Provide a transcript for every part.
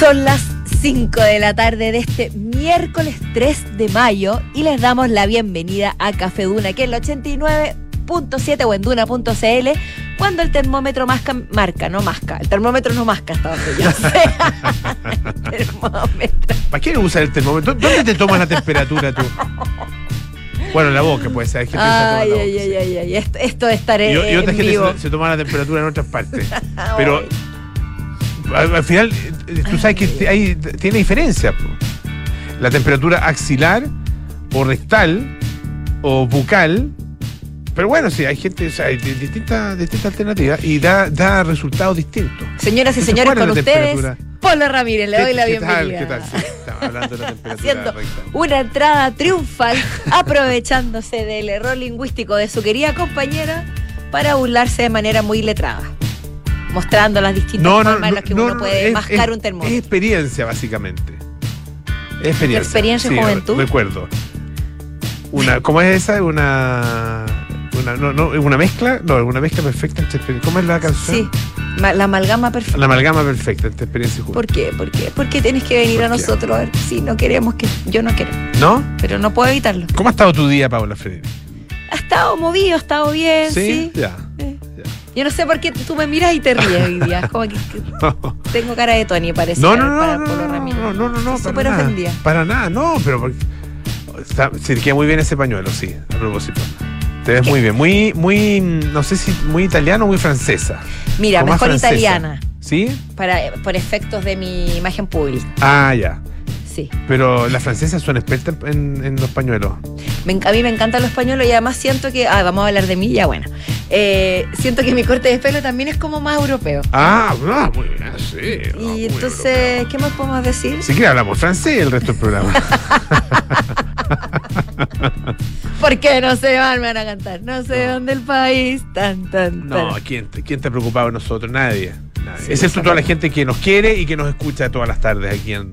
Son las 5 de la tarde de este miércoles 3 de mayo y les damos la bienvenida a Café Duna, que es el 89.7 o en duna.cl, cuando el termómetro masca, marca, no masca. El termómetro no masca hasta donde yo sé. termómetro. ¿Para qué usar el termómetro? ¿Dónde te tomas la temperatura tú? Bueno, en la boca puede ser. Hay gente ay, ay, ay, ay, ay, Esto, esto de estar y, y otra en gente vivo. se, se, toma la temperatura en otras partes. Pero al, al, final, tú sabes que hay, tiene diferencia. La temperatura axilar o rectal o bucal. Pero bueno, sí, hay gente, o sea, hay distintas, distintas alternativas y da, da resultados distintos. Señoras y señores, ¿cuál con ustedes? Polo Ramírez, le doy la ¿Qué bienvenida. tal? ¿Qué tal? Sí, estamos hablando de la temperatura Haciendo rectal. una entrada triunfal, aprovechándose del error lingüístico de su querida compañera para burlarse de manera muy letrada. Mostrando las distintas No, no, formas en las que no, uno no, puede es- mascar es- un termómetro. Es experiencia, básicamente. Es experiencia. experiencia y Sí, juventud? Recuerdo. Una, ¿Cómo es esa? Una. Una, no, no, una mezcla, no, una mezcla perfecta entre experiencia. ¿Cómo es la canción? Sí, la amalgama perfecta. La amalgama perfecta entre experiencia y juventud. ¿Por qué? ¿Por qué? Porque tienes que venir a nosotros a ver si no queremos que. Yo no quiero, ¿No? pero no puedo evitarlo. ¿Cómo ha estado tu día, Paula Freire? Ha estado movido, ha estado bien, sí. Ya. Eh. Yo no sé por qué tú me miras y te ríes hoy día. Como que, que No. tengo cara de Tony, parece. No, no, no, para no, Polo no, Ramírez. no, no, no, no, súper ofendida. Para nada, no, pero porque está, queda muy bien ese pañuelo, sí, a propósito. Te ves ¿Qué? muy bien, muy, muy, no sé si muy italiano o muy francesa. Mira, O más mejor italiana, ¿Sí? para, por efectos de mi imagen pública. Ah, ya. Sí. Pero las francesas son expertas en, en los pañuelos. Me a mí me encantan los pañuelos y además siento que. Ah, vamos a hablar de mí, ya bueno. Eh, siento que mi corte de pelo también es como más europeo. Ah, ah, muy bien, sí. ah, y entonces, europeo. ¿qué más podemos decir? Si quiere hablamos francés el resto del programa. ¿Por qué no se van, me van a cantar? No se No. van del país. Tan, tan, No, tan. ¿quién, te- quién está preocupado de nosotros? Nadie. nadie. Sí, Excepto toda la gente que nos quiere y que nos escucha todas las tardes aquí en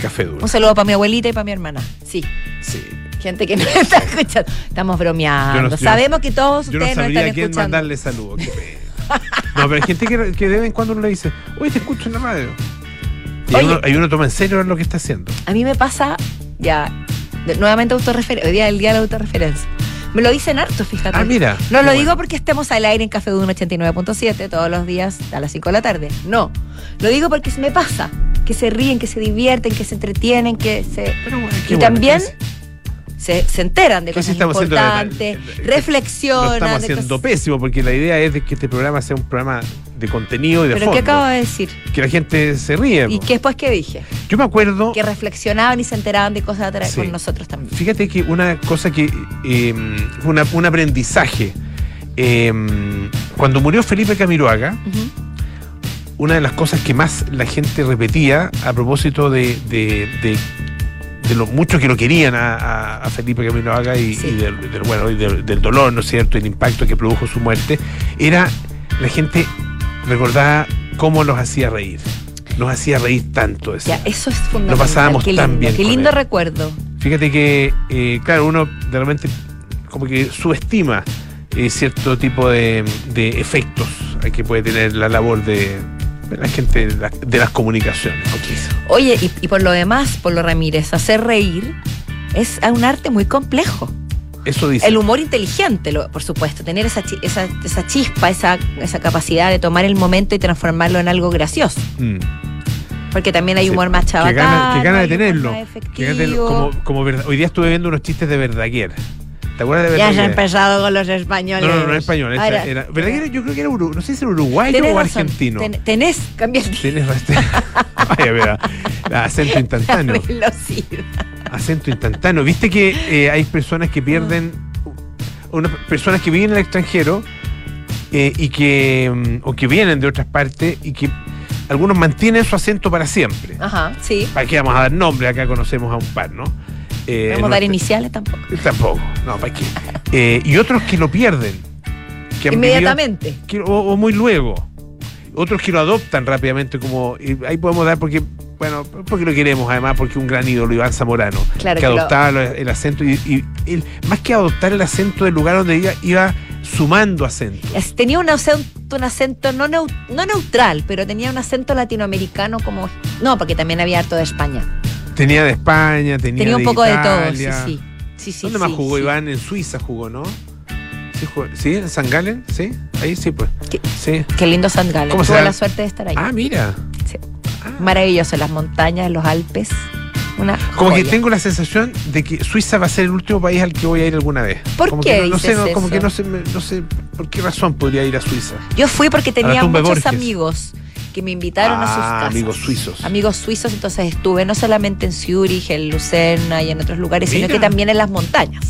Café Duro. Un saludo para mi abuelita y para mi hermana. Sí, Sí. Gente que nos está escuchando. Estamos bromeando. No- yo- Sabemos que todos Yo no ustedes sabría están a quién escuchando. mandarle saludos. No, pero hay gente que, que de vez en cuando uno le dice, oye, te escucho en la radio. Y Oye. uno, ahí uno toma en serio lo que está haciendo. A mí me pasa, ya, nuevamente autorreferencia. Hoy día el día de la autorreferencia. Me lo dicen harto, fíjate. Ah, mira. No lo bueno. digo porque estemos al aire en Café Duna 89.7 todos los días a las 5 de la tarde. No. Lo digo porque me pasa. Que se ríen, que se divierten, que se entretienen, que se. Pero bueno, Y bueno, también se, se enteran de ¿qué sí cosas estamos haciendo? importantes, Lo reflexionan. estamos haciendo pésimo porque la idea es de que este programa sea un programa de contenido y de Pero fondo. ¿qué acabo de decir? Que la gente se ríe. ¿Y qué después qué dije? Yo me acuerdo, Que reflexionaban y se enteraban de cosas atrás Sí. con nosotros también. fíjate que una cosa que eh, fue una- un aprendizaje. eh, cuando murió Felipe Camiroaga, una de las cosas que más la gente repetía a propósito de, de, de- de lo mucho que lo querían a, Felipe Camiroaga y, Sí. y del, del- bueno, y del, del dolor, ¿no es cierto?, el impacto que produjo su muerte, era la gente recordaba cómo los hacía reír. Nos hacía reír tanto. decía. Ya, eso es fundamental. pasábamos qué tan bien Qué lindo recuerdo. Fíjate que, eh, claro, uno de repente como que subestima eh, cierto tipo de, de efectos que puede tener la labor de, de la gente de, la- de las comunicaciones. Oye, y, y por lo demás, por lo Ramírez, hacer reír es un arte muy complejo. Eso dice. El humor inteligente, lo- por supuesto, tener esa, esa, esa chispa, esa, esa capacidad de tomar el momento y transformarlo en algo gracioso. Mm. Porque también hay Sí, humor más que chabacano. gana, que gana de tenerlo. que gana de tenerlo. como, hoy día estuve viendo unos chistes de Verdaguer. ¿Te acuerdas de Ya se ha Verdaguer? empezado con los españoles. No, no, no, es español. esa Ahora, era, Verdaguer yo creo que era uru- no sé si era uruguayo tenés o razón, argentino. ten- tenés, cambia el razón. Vaya, mira, acento instantáneo. velocidad. Acento instantáneo. ¿Viste que eh, hay personas que pierden, unas personas que viven en el extranjero eh, y que, mm, o que vienen de otras partes y que algunos mantienen su acento para siempre? Ajá, sí. ¿Para qué vamos a dar nombre? Acá conocemos a un par, ¿no? Eh, a dar iniciales tampoco. Tampoco, no, ¿para qué? Eh, y otros que lo pierden. Que han vivido- Inmediatamente. que- o, o muy luego. Otros que lo adoptan rápidamente como... ahí podemos dar porque... Bueno, porque lo queremos además, porque un gran ídolo, Iván Zamorano, Claro que que adoptaba lo- el acento y, más que adoptar el acento del lugar donde iba, iba sumando acentos. Es- Tenía un acento, un acento no, neu- no neutral, pero tenía un acento latinoamericano como No, porque también había harto de España. Tenía de España, tenía, Tenía un de poco de todo, sí, Italia. sí. Sí, sí, ¿Dónde más jugó. Iván? En Suiza jugó, ¿no? Sí, jugó- ¿Sí? ¿En San Galen? ¿Sí? Ahí sí, pues. Qué, Sí. qué lindo San Galen. ¿Cómo se Tuve la suerte de estar ahí. Ah, mira. Sí. Ah. Maravilloso, las montañas, los Alpes. Una Como que tengo la sensación de que Suiza va a ser el último país al que voy a ir alguna vez. ¿Por Como qué que no, no sé, no, como eso? que no sé, no sé por qué razón podría ir a Suiza. Yo fui porque tenía muchos Borges. amigos que me invitaron a sus Ah, casas. amigos suizos. Amigos suizos, entonces estuve no solamente en Zurich, en Lucerna y en otros lugares, sino que también en las montañas.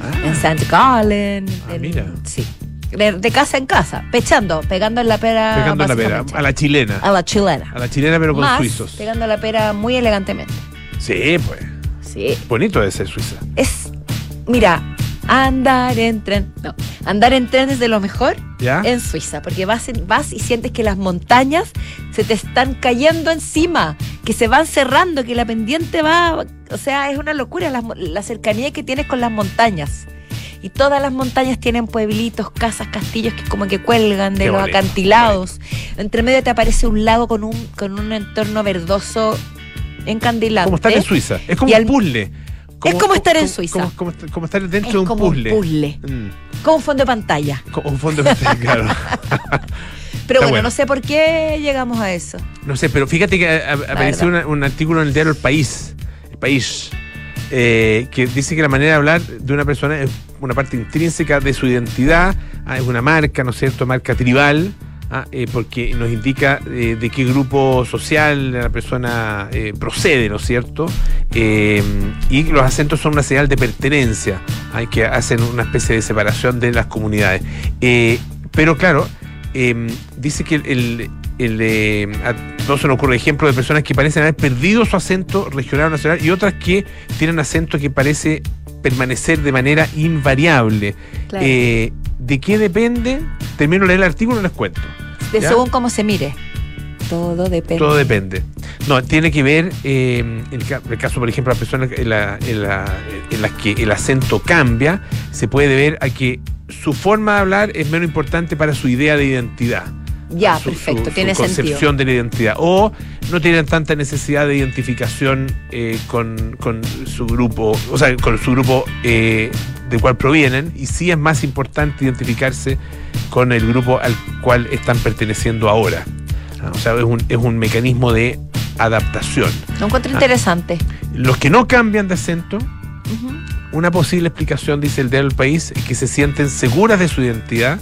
Ah, En St. Gallen. Ah, en- mira. Sí. De, de casa en casa, pechando, pegando en la pera. pegando la pera. A la chilena. A la chilena. A la chilena, pero con Más, suizos. pegando la pera muy elegantemente. Sí, pues. Sí. Bonito de ser Suiza. Es, mira, andar en tren. No, andar en tren es de lo mejor ¿Ya? en Suiza, porque vas, en- vas y sientes que las montañas se te están cayendo encima, que se van cerrando, que la pendiente va, o sea, es una locura la, cercanía que tienes con las montañas. Y todas las montañas tienen pueblitos, casas, castillos que como que cuelgan de Qué los bonito, acantilados. Entre medio te aparece un lago con un, con un entorno verdoso encandilante. Como estar en Suiza. Es como Y un al- puzzle. Es como estar en Suiza. Como, estar dentro Es de un como un puzzle. puzzle. Mm, Como un fondo de pantalla. como un fondo de pantalla, claro. Pero bueno, bueno. no sé por qué llegamos a eso. No sé, pero fíjate que a- a- apareció una- un artículo en el diario El País, El País, eh, que dice que la manera de hablar de una persona es una parte intrínseca de su identidad, ah, es una marca, ¿no es cierto? Marca tribal, ah, eh, porque nos indica eh, de qué grupo social la persona eh, procede, ¿no es cierto? Y los acentos son una señal de pertenencia, ah, que hacen una especie de separación de las comunidades. Pero claro, eh, dice que el, el- el, a todos se nos ocurre ejemplos de personas que parecen haber perdido su acento regional o nacional y otras que tienen acento que parece permanecer de manera invariable. Claro. Eh, ¿De qué depende? Termino de leer el artículo y les cuento. de ¿ya? según cómo se mire. Todo depende. Todo depende. No, tiene que ver, eh, el, ca- el caso, por ejemplo, las personas en, la- en la- en las que el acento cambia, se puede deber a que su forma de hablar es menos importante para su idea de identidad. Ya, su- perfecto, su- tiene su concepción sentido. de la identidad. O no tienen tanta necesidad de identificación eh, con, con su grupo, o sea, con su grupo eh, del cual provienen, y sí es más importante identificarse con el grupo al cual están perteneciendo ahora. Ah, O sea, es un, es un mecanismo de adaptación. Lo encuentro Ah. interesante. Los que no cambian de acento, una posible explicación, dice el del país, es que se sienten seguras de su identidad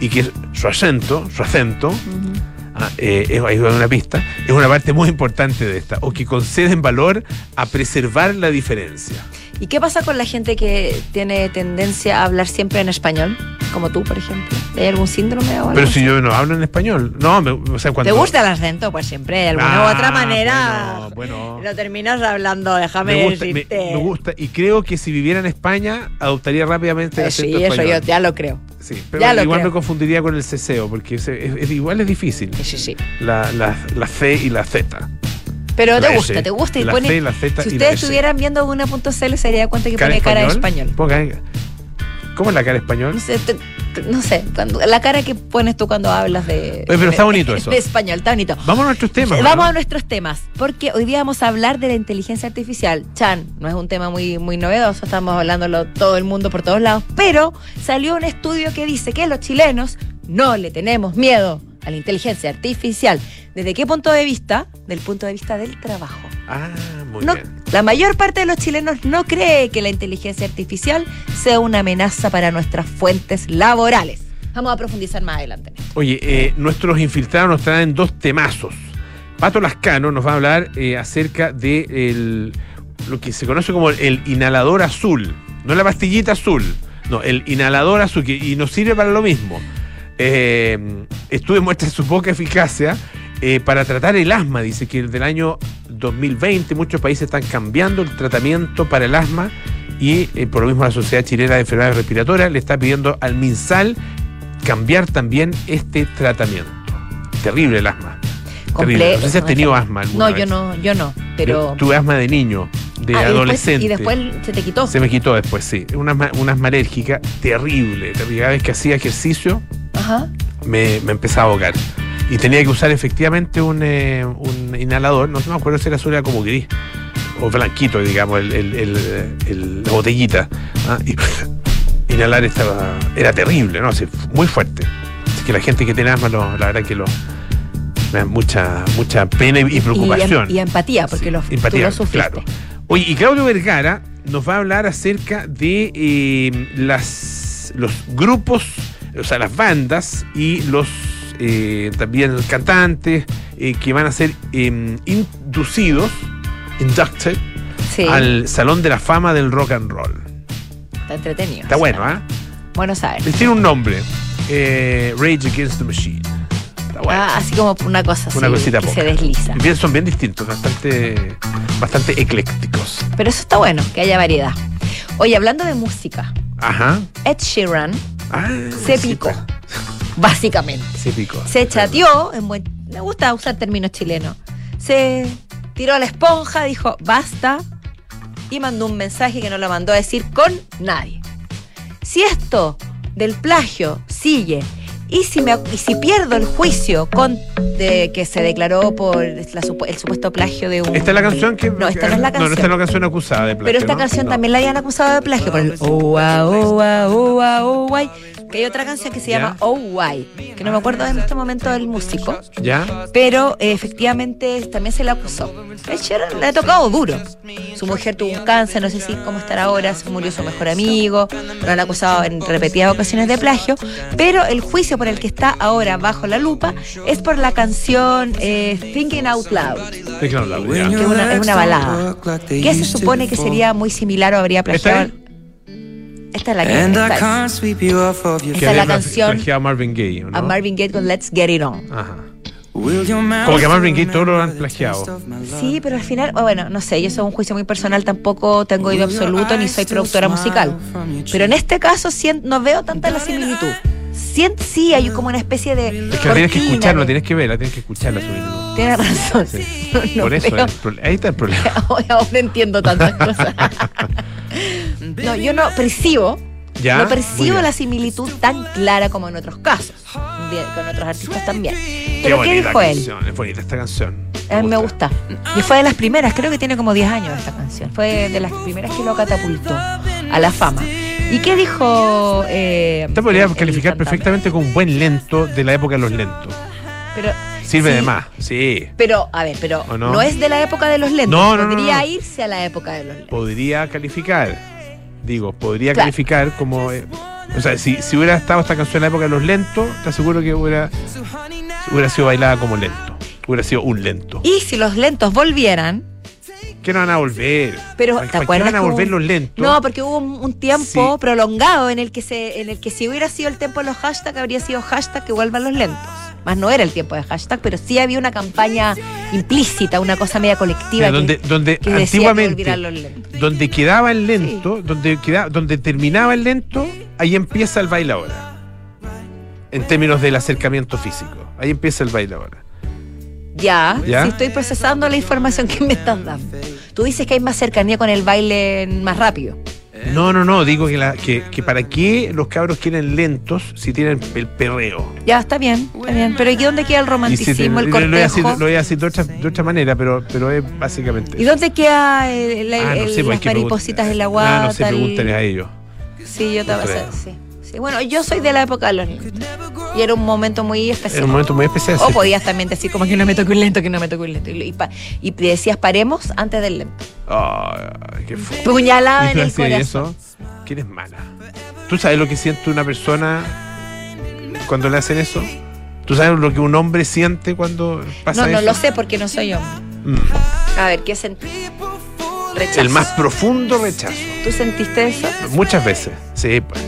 y que su acento, su acento, Ujú. ah, eh, es, ahí una pista, es una parte muy importante de esta, o que conceden valor a preservar la diferencia. ¿Y qué pasa con la gente que tiene tendencia a hablar siempre en español? Como tú, por ejemplo. ¿Hay algún síndrome o algo? Pero si así? yo no hablo en español, no, me- o sea, cuando... ¿Te gusta el acento? Pues siempre, de alguna u Ah, otra manera. Bueno, bueno. Lo terminas hablando, déjame Me gusta, me, decirte. me gusta y creo que si viviera en España adoptaría rápidamente el Eh, sí, acento eso yo español. ya lo creo. Sí, pero ya igual creo. me confundiría con el ceseo porque es- es- igual es difícil. Sí, sí. La, la, la C y la Z. Pero La te S, gusta, te gusta. Y la pone, C, la Z si y ustedes estuvieran viendo una.cl se daría cuenta que pone cara español. Ponga, ¿Cómo es la cara español? Te- no sé, cuando, la cara que pones tú cuando hablas de. Oye, pero está de- bonito eso. De español, está bonito. Vamos a nuestros temas. Vamos ¿no? a nuestros temas, porque hoy día vamos a hablar de la inteligencia artificial. Chan, no es un tema muy, muy novedoso, estamos hablándolo todo el mundo por todos lados, pero salió un estudio que dice que los chilenos no le tenemos miedo a la inteligencia artificial. ¿Desde qué punto de vista? Del punto de vista del trabajo. Ah, muy No- bien. la mayor parte de los chilenos no cree que la inteligencia artificial sea una amenaza para nuestras fuentes laborales. Vamos a profundizar más adelante. Oye, eh, nuestros infiltrados nos traen dos temazos. Pato Lascano nos va a hablar eh, acerca de el- lo que se conoce como el inhalador azul. No la pastillita azul, no, el inhalador azul, que, y nos sirve para lo mismo. Eh, estudio muestra su poca eficacia eh, para tratar el asma. Dice que del año 2020 muchos países están cambiando el tratamiento para el asma y eh, por lo mismo la Sociedad Chilena de Enfermedades Respiratorias le está pidiendo al MinSal cambiar también este tratamiento. Terrible el asma. Terrible. No sé si has tenido asma alguna No, vez. yo no, yo no, pero... Yo tuve asma de niño, de Ah, y después- adolescente. Y después, se te quitó. Se me quitó después, sí. Una, asma- una asma alérgica terrible. terrible. Cada vez que hacía ejercicio Ajá. me, me empezaba a ahogar. y tenía que usar efectivamente un, eh, un inhalador, no me acuerdo si era azul, era como gris o blanquito, digamos, el, el- el- el- la botellita. ¿ah? Y inhalar estaba, era terrible, ¿no? Así, muy fuerte. Así que la gente que tiene asma, lo- la verdad que lo, me da mucha, mucha pena y, y preocupación. Y, em- y empatía, porque Sí, lo, tú empatía, lo sufriste. claro. Oye, y Claudio Vergara nos va a hablar acerca de eh, las, los grupos, o sea, las bandas y los eh, también cantantes eh, que van a ser eh, inducidos, inducted, Sí, al Salón de la Fama del Rock and Roll. está entretenido. Está bueno, ¿ah? Bueno saber. Tiene un nombre, eh, Rage Against the Machine. Está bueno. Ah, así como una cosa Una cosita que poca. se desliza. Bien, son bien distintos, bastante, bastante eclécticos. Pero eso está bueno, que haya variedad. Oye, hablando de música, Ajá. Ed Sheeran Ah, se picó, básicamente. Se picó. Se chateó, en buen, me gusta usar términos chilenos. Se tiró a la esponja, dijo basta y mandó un mensaje que no lo mandó a decir con nadie. Si esto del plagio sigue y si, me, y si pierdo el juicio con, de, que se declaró por la el supuesto plagio de un... Esta es la canción que. No, esta no es la No, no, esta canción. es la canción acusada de plagio. Pero esta ¿no? canción No. también la habían acusado de plagio por el Oh, ah, oh, ah, Que hay otra canción que se Ya. llama Oh, Why, que no me acuerdo en este momento del músico, ¿Ya? pero eh, efectivamente también se le acusó. Ed Sheeran le ha tocado duro. Su mujer tuvo un cáncer, no sé si cómo estará ahora, se murió su mejor amigo, lo han acusado en repetidas ocasiones de plagio, pero el juicio por el que está ahora bajo la lupa es por la canción eh, Thinking Out Loud, claro, la- ya. que es una, es una balada, que se supone que sería muy similar o habría plagiado. ¿Esta es la que And I esta es. can't sweep you off of your Esta Que es la canción a Marvin Gaye, ¿o ¿no? a Marvin Gaye con Let's Get It On. Ajá. Como que a Marvin Gaye todo lo han plagiado. Sí, pero al final, bueno, no sé, yo soy un juicio muy personal, tampoco tengo oído absoluto ni soy productora musical. Pero en este caso no veo tanta la similitud. Sí, hay como una especie de. Es que la tienes que escuchar, no de- tienes que ver, la tienes que escuchar la. Tienes razón. No Por eso, el ahí está el problema. Hoy ahora entiendo tantas cosas. no, yo no percibo, ¿Ya? no percibo la similitud tan clara como en otros casos, de- con otros artistas también. Qué Pero ¿qué bonita dijo él? canción, es bonita esta canción. Me gusta. Y fue de las primeras, creo que tiene como 10 años esta canción. Fue de las primeras que lo catapultó a la fama. ¿Y qué dijo? Eh, podría el- calificar perfectamente como un buen lento de la época de los lentos. Pero, Sirve sí, de más, sí. Pero, a ver, pero ¿O no? no? es de la época de los lentos. No, no, no, Podría no. irse a la época de los lentos. Podría calificar. Digo, podría Claro. calificar como. eh, o sea, si, si hubiera estado esta canción en la época de los lentos, te aseguro que hubiera, hubiera sido bailada como lento. Hubiera sido un lento. Y si los lentos volvieran, ¿Qué no van a volver? Pero, ¿Para- ¿te acuerdas van a volver los lentos? no, porque hubo un, un tiempo Sí. prolongado en el que se, en el que si hubiera sido el tiempo de los hashtags, habría sido hashtag que vuelvan los lentos. Más no era el tiempo de hashtag, pero sí había una campaña implícita, una cosa media colectiva Mira, que- donde, donde que antiguamente los lentos. donde quedaba el lento, donde, queda, donde terminaba el lento, ahí empieza el baile ahora. En términos del acercamiento físico. Ahí empieza el baile ahora. Ya, ¿Ya? sí estoy procesando la información que me estás dando. Tú dices que hay más cercanía con el baile más rápido. No, no, no, digo que, la, que, que para qué los cabros quieren lentos si tienen el perreo. Ya, está bien, está bien. Pero ¿y dónde queda el si te- romanticismo, el lo, voy a decir, cortejo? lo voy a decir de otra, de otra manera, pero, pero es básicamente. ¿Y dónde queda el- Ah, no el- sé, pues las maripositas en la Ah, guata? no sé, pregúntale a ellos. Sí, yo te voy a hacer, sí. Sí, bueno, yo soy de la época de los. Y era un momento muy especial. Era un momento muy especial. O sí. podías también decir como que no me toque un lento, que no me toque un lento. Y, pa- y decías paremos antes del lento. Ay, qué fue. Puñalada ¿Y en el corazón. eso? ¿Quién es mala? ¿Tú sabes lo que siente una persona cuando le hacen eso? ¿Tú sabes lo que un hombre siente cuando pasa No, no eso? lo sé porque no soy hombre. Mm. A ver, ¿qué sentí? Rechazo. El más profundo rechazo. ¿Tú sentiste eso? Muchas veces. Sí, pues.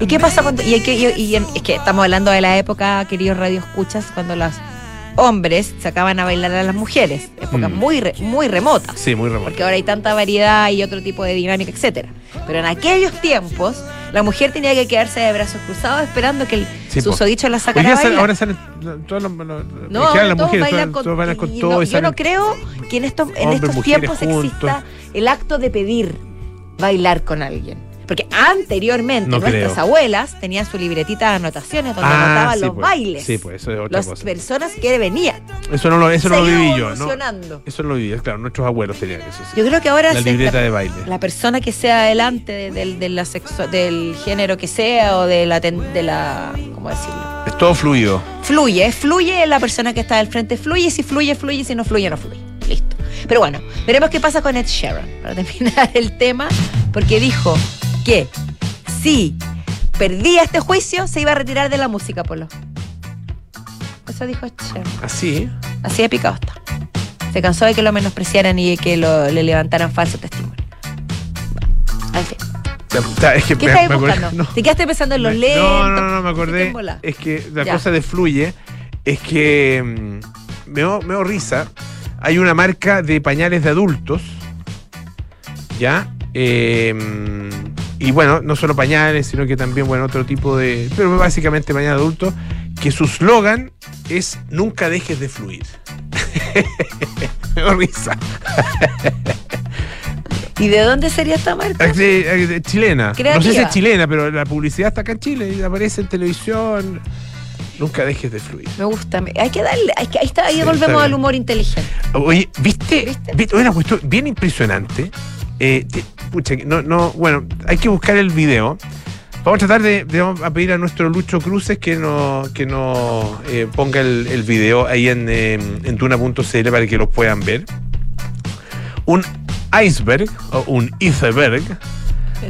¿Y qué pasa cuando.? Y, hay que- y- y en- es que estamos hablando de la época, queridos radioescuchas, cuando los hombres sacaban a bailar a las mujeres. Épocas Mm. muy, re- muy remotas. Sí, muy remoto. porque ahora hay tanta variedad y otro tipo de dinámica, etcétera. Pero en aquellos tiempos, la mujer tenía que quedarse de brazos cruzados esperando que el Sí, susodicho la sacara a bailar. ahora salen todos los, no, las todos mujeres, bailan todos, con, todos bailan con y todo no- y Yo no creo que en estos, en hombres, estos tiempos juntos. exista el acto de pedir bailar con alguien. Porque anteriormente No nuestras creo. abuelas tenían su libretita de anotaciones donde Ah, anotaban sí, los pues. bailes. Sí, pues eso es otra Las cosa. personas que venían. Eso no lo, eso no lo viví yo, ¿no? Eso no lo viví, claro, nuestros abuelos tenían eso. sí. Yo creo que ahora La libreta la, de baile. la persona que sea adelante de, del- de la sexo- del género que sea o de la, de la ¿cómo decirlo? Es todo fluido. Fluye, fluye la persona que está al frente, fluye, si fluye, fluye, si no fluye, no fluye. Listo. Pero bueno, veremos qué pasa con Ed Sheeran para terminar el tema, porque dijo que si perdía este juicio se iba a retirar de la música, Polo. Eso dijo Sheeran. Así. Así de picado está. Se cansó de que lo menospreciaran y de que lo- le levantaran falso testimonio. En fin. Es que ¿Qué me- acordé- buscando? no. ¿Te quedaste pensando en los lentos? No, no, no, me ¿Qué acordé. Es que la Ya. cosa de fluye es que mm, me me risa. Hay una marca de pañales de adultos. ¿Ya? Eh, y bueno, no solo pañales, sino que también, bueno, otro tipo de. Pero básicamente pañales adultos. Que su slogan es nunca dejes de fluir. me dio risa. ¿Y de dónde sería esta marca? Chilena. No sé si es chilena, pero la publicidad está acá en Chile y aparece en televisión. Nunca dejes de fluir. Me gusta. Hay que darle. hay que- ahí está, ahí Sí, está volvemos al humor inteligente. Oye, ¿viste? ¿Viste? ¿Viste? Una cuestión bien impresionante. Eh, pucha, no, no, bueno, hay que buscar el video. Vamos a tratar de, de- vamos a pedir a nuestro Lucho Cruces que nos que no, eh, ponga el, el video ahí en, eh, en tuna.cl para que lo puedan ver. Un iceberg o un iceberg.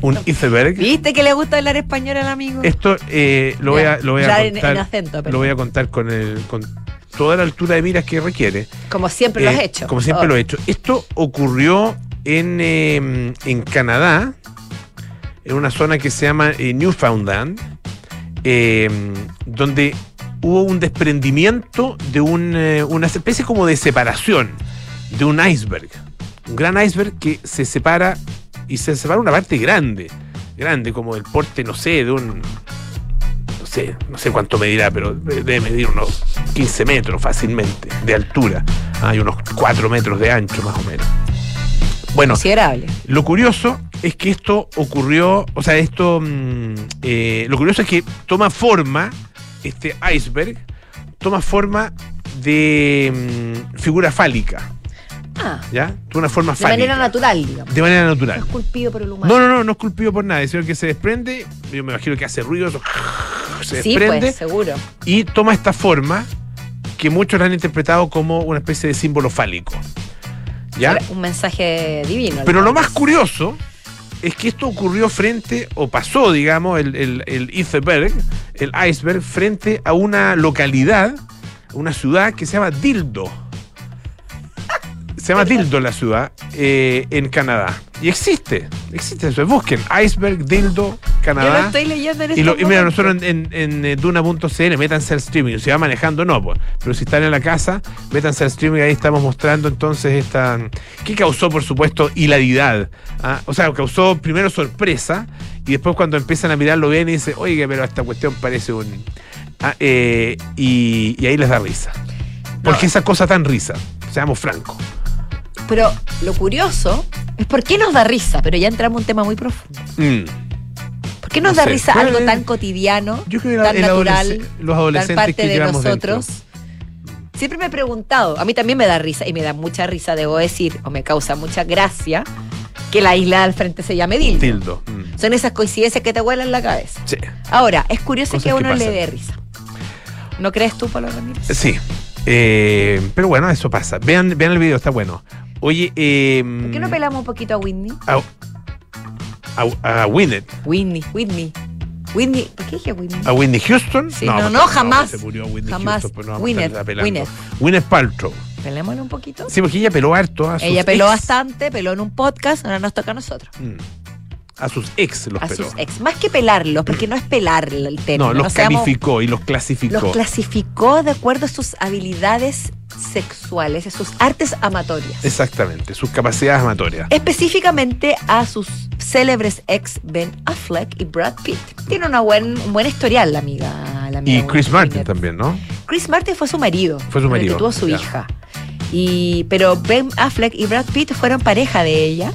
Un iceberg. ¿Viste que le gusta hablar español al amigo? Esto eh, lo, voy a, Ya, lo voy a ya en- contar. en acento, pero- lo voy a contar con, el, con toda la altura de miras que requiere. Como siempre lo has Eh, hecho. Como siempre Oh. lo he hecho. Esto ocurrió en, eh, en Canadá, en una zona que se llama eh, Newfoundland, eh, donde hubo un desprendimiento de un, eh, una especie como de separación de un iceberg. Un gran iceberg que se separa y se separa una parte grande, grande, como el porte, no sé, de un. No sé, no sé cuánto medirá, pero debe medir unos 15 metros fácilmente de altura. Hay unos 4 metros de ancho más o menos. Bueno, Considerable. lo curioso es que esto ocurrió, o sea, esto, mm, eh, lo curioso es que toma forma, este iceberg, toma forma de mm, figura fálica, Ah, ¿ya? De una forma de fálica. manera natural, digamos. De manera No natural. esculpido por el humano. No, no, no, no es culpido por nada, sino que se desprende, yo me imagino que hace ruido, eso, se sí, desprende pues, seguro. y toma esta forma que muchos la han interpretado como una especie de símbolo fálico. ¿Ya? Un mensaje divino. Pero lo más curioso es que esto ocurrió frente, o pasó, digamos, el, el, el iceberg, el iceberg, frente a una localidad, una ciudad que se llama Dildo. Se llama Dildo la ciudad, eh, en Canadá. Y existe, existe eso. Busquen iceberg, Dildo, Yo lo Canadá. estoy leyendo en Y, este lo, y mira, nosotros en, en, en, eh, Duna.cl, métanse al streaming. Si va manejando, no, pues. Pero si están en la casa, métanse al streaming. Ahí estamos mostrando entonces esta. que causó, por supuesto, hilaridad. ¿ah? O sea, causó primero sorpresa. Y después, cuando empiezan a mirarlo bien, y dicen, oye, pero esta cuestión parece un. ah, eh, y, y ahí les da risa. Porque No. esa cosa tan risa, seamos francos. Pero lo curioso es por qué nos da risa, pero ya entramos en un tema muy profundo. Mm. ¿Por qué nos No da sé. risa algo tan cotidiano, Yo creo que tan el natural, adolesc- los tan adolescentes parte que de nosotros? dentro. Siempre me he preguntado, a mí también me da risa y me da mucha risa, debo decir, o me causa mucha gracia que la isla al frente se llame Dildo. Tildo. Mm. Son esas coincidencias que te vuelan la cabeza. Sí. Ahora, es curioso Cosas que a que uno le dé risa. ¿No crees tú, Pablo Ramírez? Sí. Eh, pero bueno, eso pasa. Vean, vean el video, está bueno. Oye, eh, ¿Por qué no pelamos un poquito a Whitney? a, a, a Winnet, Whitney, Whitney. Whitney, ¿por qué dije Whitney? a Whitney Houston. Sí, no, no, jamás. Se murió Whitney Jamás. Houston, pero no. Gwyneth. Gwyneth Paltrow. Pelémosle un poquito. Sí, porque ella peló harto a sus Ella peló ex. bastante, peló en un podcast, ahora nos toca a nosotros. Mm. A sus ex los a peló. sus ex. Más que pelarlos, porque no es pelar el término. no, los calificó y los clasificó. Los clasificó de acuerdo a sus habilidades sexuales, a sus artes amatorias. Exactamente, sus capacidades amatorias. Específicamente a sus célebres ex Ben Affleck y Brad Pitt. Tiene una buen, un buen historial la amiga. La amiga Y Chris. Martin también, ¿no? Chris Martin fue su marido. Fue su marido, Que tuvo su ya. hija. Y, pero Ben Affleck y Brad Pitt fueron pareja de ella.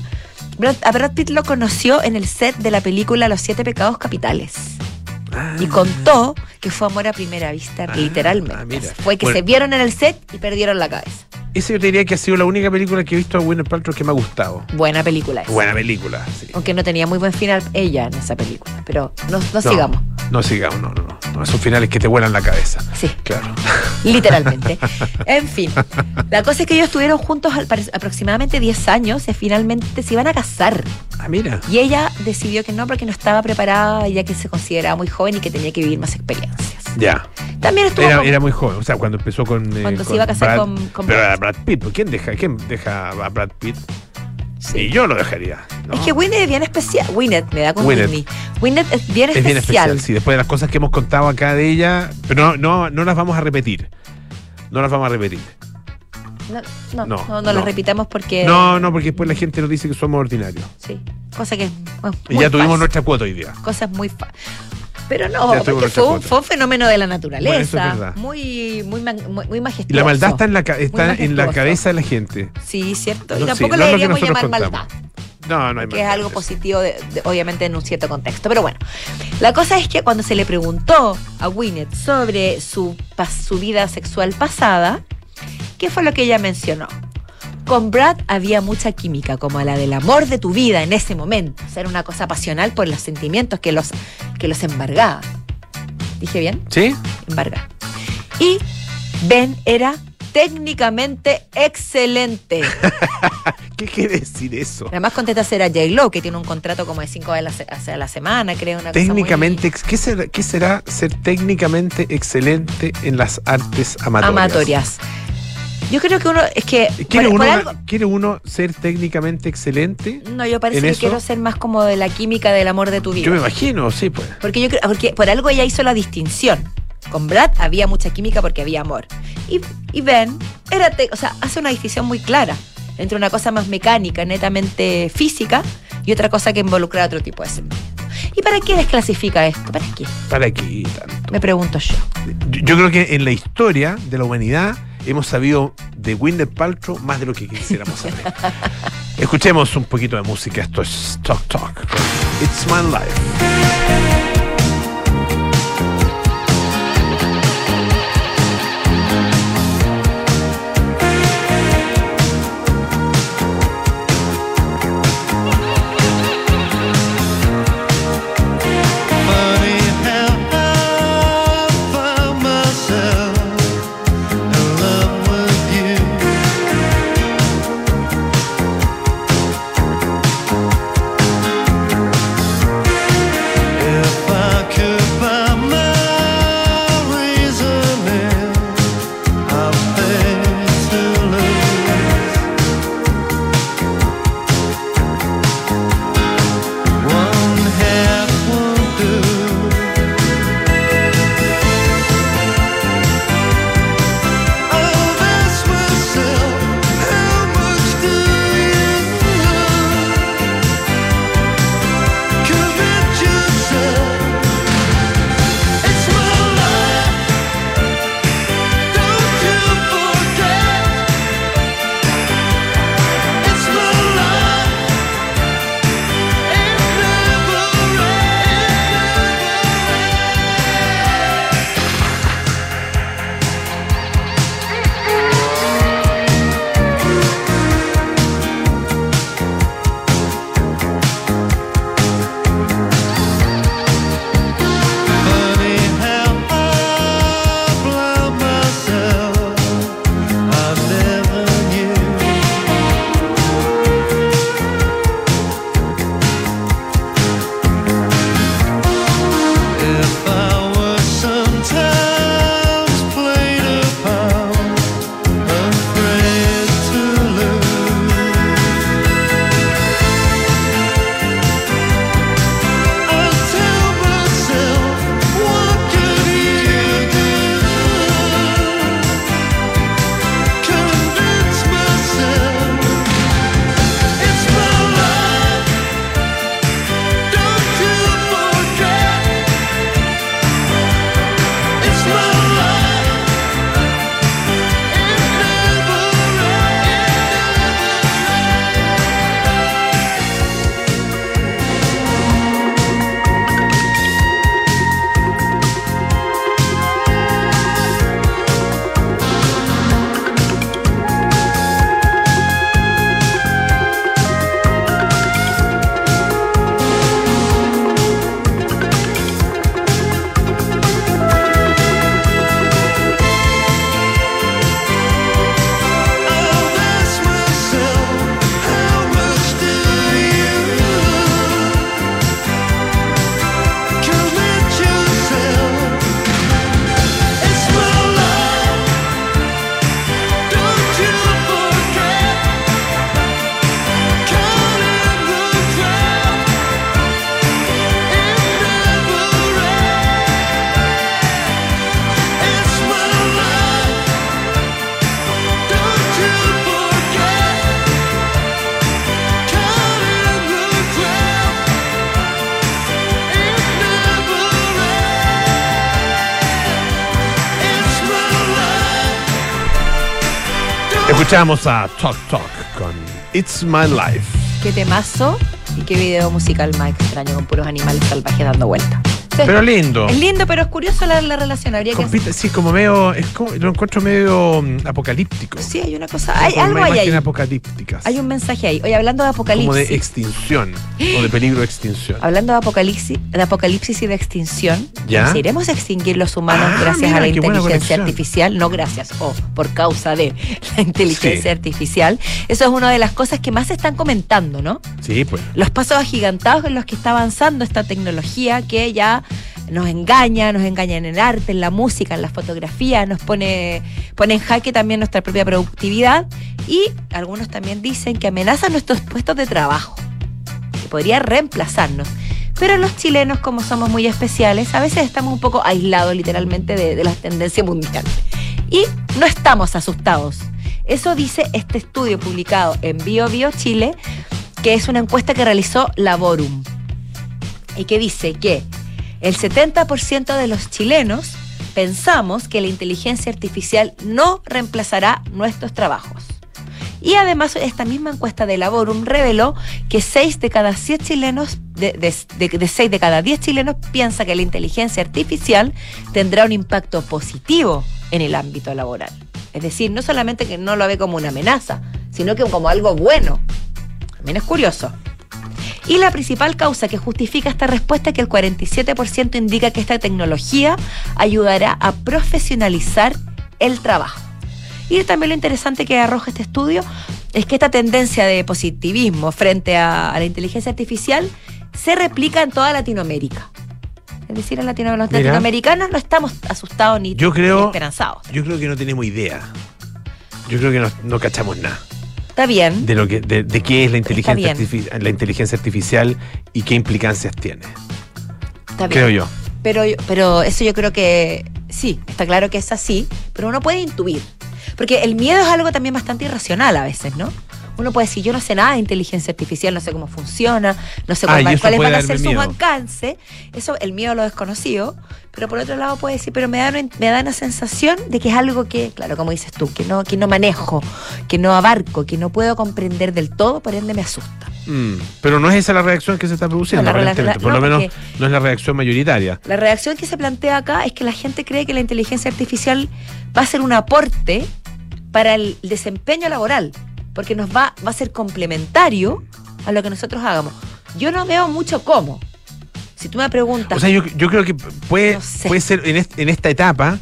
Brad- a Brad Pitt lo conoció en el set de la película Los Siete Pecados Capitales. Y contó que fue amor a primera vista, Ah, literalmente. ah, mira. Fue que Bueno. se vieron en el set y perdieron la cabeza. Ese yo te diría que ha sido la única película que he visto a Gwyneth Paltrow que me ha gustado. Buena película esa. Buena película, sí. Aunque no tenía muy buen final ella en esa película. Pero no, no No, sigamos. No sigamos, no, no, no. Son finales que te vuelan la cabeza. Sí. Claro. Literalmente. En fin, la cosa es que ellos estuvieron juntos al aproximadamente 10 años y finalmente se iban a casar. Ah, mira. Y ella decidió que no porque no estaba preparada ya que se consideraba muy joven y que tenía que vivir más experiencias. Ya. También estuvo Era, con- era muy joven. O sea, cuando empezó con. eh, Cuando se iba a casar Brad- con- con Pero Brad. Pitt. ¿Por ¿Quién deja, quién deja a Brad Pitt? Sí. Y yo lo dejaría. ¿no? Es que Winnet es bien especial. Winnet, me da con Gwyneth. Whitney. Winnet es bien Es especial. bien especial, sí. Después de las cosas que hemos contado acá de ella. Pero no, no, no las vamos a repetir. No las vamos a repetir. No, no, No, no, no. repitamos porque. No, no, porque después la gente nos dice que somos ordinarios. Sí, cosa que. bueno, Y ya tuvimos fácil. nuestra cuota hoy día. cosas muy pero no, porque fue un, fue un fenómeno de la Bueno, naturaleza, es muy, muy, muy, majestuoso. Y la maldad está en la, está en la cabeza de la gente. Sí, cierto. Y tampoco sí, le deberíamos llamar contamos. maldad, No, no hay que es algo positivo, de- de- obviamente en un cierto contexto. Pero bueno, la cosa es que cuando se le preguntó a Gwyneth sobre su, su vida sexual pasada, ¿qué fue lo que ella mencionó? Con Brad había mucha química, como la del amor de tu vida en ese momento. O sea, era una cosa pasional por los sentimientos que los, que los embargaba. ¿Dije bien? ¿Sí? Embarga. Y Ben era técnicamente excelente. ¿Qué quiere decir eso? Además contesta ser a J-Lo, que tiene un contrato como de 5 a la, a la semana, creo. Una cosa muy- Técnicamente, ¿qué será, ¿qué será ser técnicamente excelente en las artes amatorias? amatorias. Yo creo que uno, es que... ¿Quiere, por- uno, por algo- ¿Quiere uno ser técnicamente excelente? no, yo parece que eso? quiero ser más como de la química del amor de tu vida. Yo me imagino, sí, pues. Porque yo creo, porque por algo ella hizo la distinción. Con Brad había mucha química porque había amor. Y, y Ben era, o sea, hace una distinción muy clara entre una cosa más mecánica, netamente física, y otra cosa que involucra otro tipo de sentimiento. ¿Y para qué desclasifica esto? ¿Para qué? ¿Para qué tanto? Me pregunto. Yo, yo creo que en la historia de la humanidad hemos sabido de Gwyneth Paltrow más de lo que quisiéramos saber. Escuchemos un poquito de música. Esto es Talk Talk. It's My Life. Escuchamos a Talk Talk con It's My Life. Qué temazo y qué video musical más extraño con puros animales salvajes dando vueltas. Sí. Pero lindo. es lindo, pero es curioso la, la relación. Habría que Compite- sí, como medio. Es como, lo encuentro medio mm, apocalíptico. Sí, hay una cosa. Hay, Como algo hay imágenes Hay un mensaje ahí. Oye, hablando de como apocalipsis. de extinción o de peligro de extinción. Hablando de apocalipsis, de apocalipsis y de extinción, ¿Ya? ¿nos iremos a extinguir los humanos Ah, gracias mira, a la inteligencia artificial? No gracias, o por causa de la inteligencia Sí. artificial. Eso es una de las cosas que más se están comentando, ¿no? Sí, pues. Los pasos agigantados en los que está avanzando esta tecnología que ya nos engaña, nos engaña en el arte, en la música, en la fotografía, nos pone, pone en jaque también nuestra propia productividad y algunos también dicen que amenaza nuestros puestos de trabajo, que podría reemplazarnos. Pero los chilenos, como somos muy especiales, a veces estamos un poco aislados literalmente de, de la tendencia mundial. Y no estamos asustados. Eso dice este estudio publicado en Bio Bio Chile, que es una encuesta que realizó Laborum. Y que dice que el 70% de los chilenos pensamos que la inteligencia artificial no reemplazará nuestros trabajos. Y además esta misma encuesta de Laborum reveló que 6 de cada 10 chilenos, de, de, de- de 6 de cada 10 chilenos piensa que la inteligencia artificial tendrá un impacto positivo en el ámbito laboral. Es decir, no solamente que no lo ve como una amenaza, sino que como algo bueno. También es curioso. Y la principal causa que justifica esta respuesta es que el 47% indica que esta tecnología ayudará a profesionalizar el trabajo. Y también lo interesante que arroja este estudio es que esta tendencia de positivismo frente a, a la inteligencia artificial se replica en toda Latinoamérica. Es decir, en Latino- los Mira. latinoamericanos no estamos asustados ni, Yo creo- ni esperanzados. Yo creo que no tenemos idea. Yo creo que no, no cachamos nada Está bien, de lo que de, de qué es la inteligencia, la inteligencia artificial y qué implicancias tiene. está bien. Creo yo. Pero, pero eso yo creo que sí, está claro que es así, pero uno puede intuir. Porque el miedo es algo también bastante irracional a veces, ¿no? Uno puede decir, yo no sé nada de inteligencia artificial, no sé cómo funciona, no sé Ah, cuál cuáles van a ser sus alcances. Eso, el miedo a lo desconocido. Pero por otro lado puede decir, pero me da, una, me da una sensación de que es algo que, claro, como dices tú, que no, que no manejo, que no abarco, que no puedo comprender del todo, por ende me asusta. Mm, pero no es esa la reacción que se está produciendo, No, la la- Por no, lo menos no es la reacción mayoritaria. La reacción que se plantea acá es que la gente cree que la inteligencia artificial va a ser un aporte para el desempeño laboral, porque nos va, va a ser complementario a lo que nosotros hagamos. Yo no veo mucho cómo. Si tú me preguntas, O sea, yo, yo creo que puede, No sé. puede ser en, est- en esta etapa,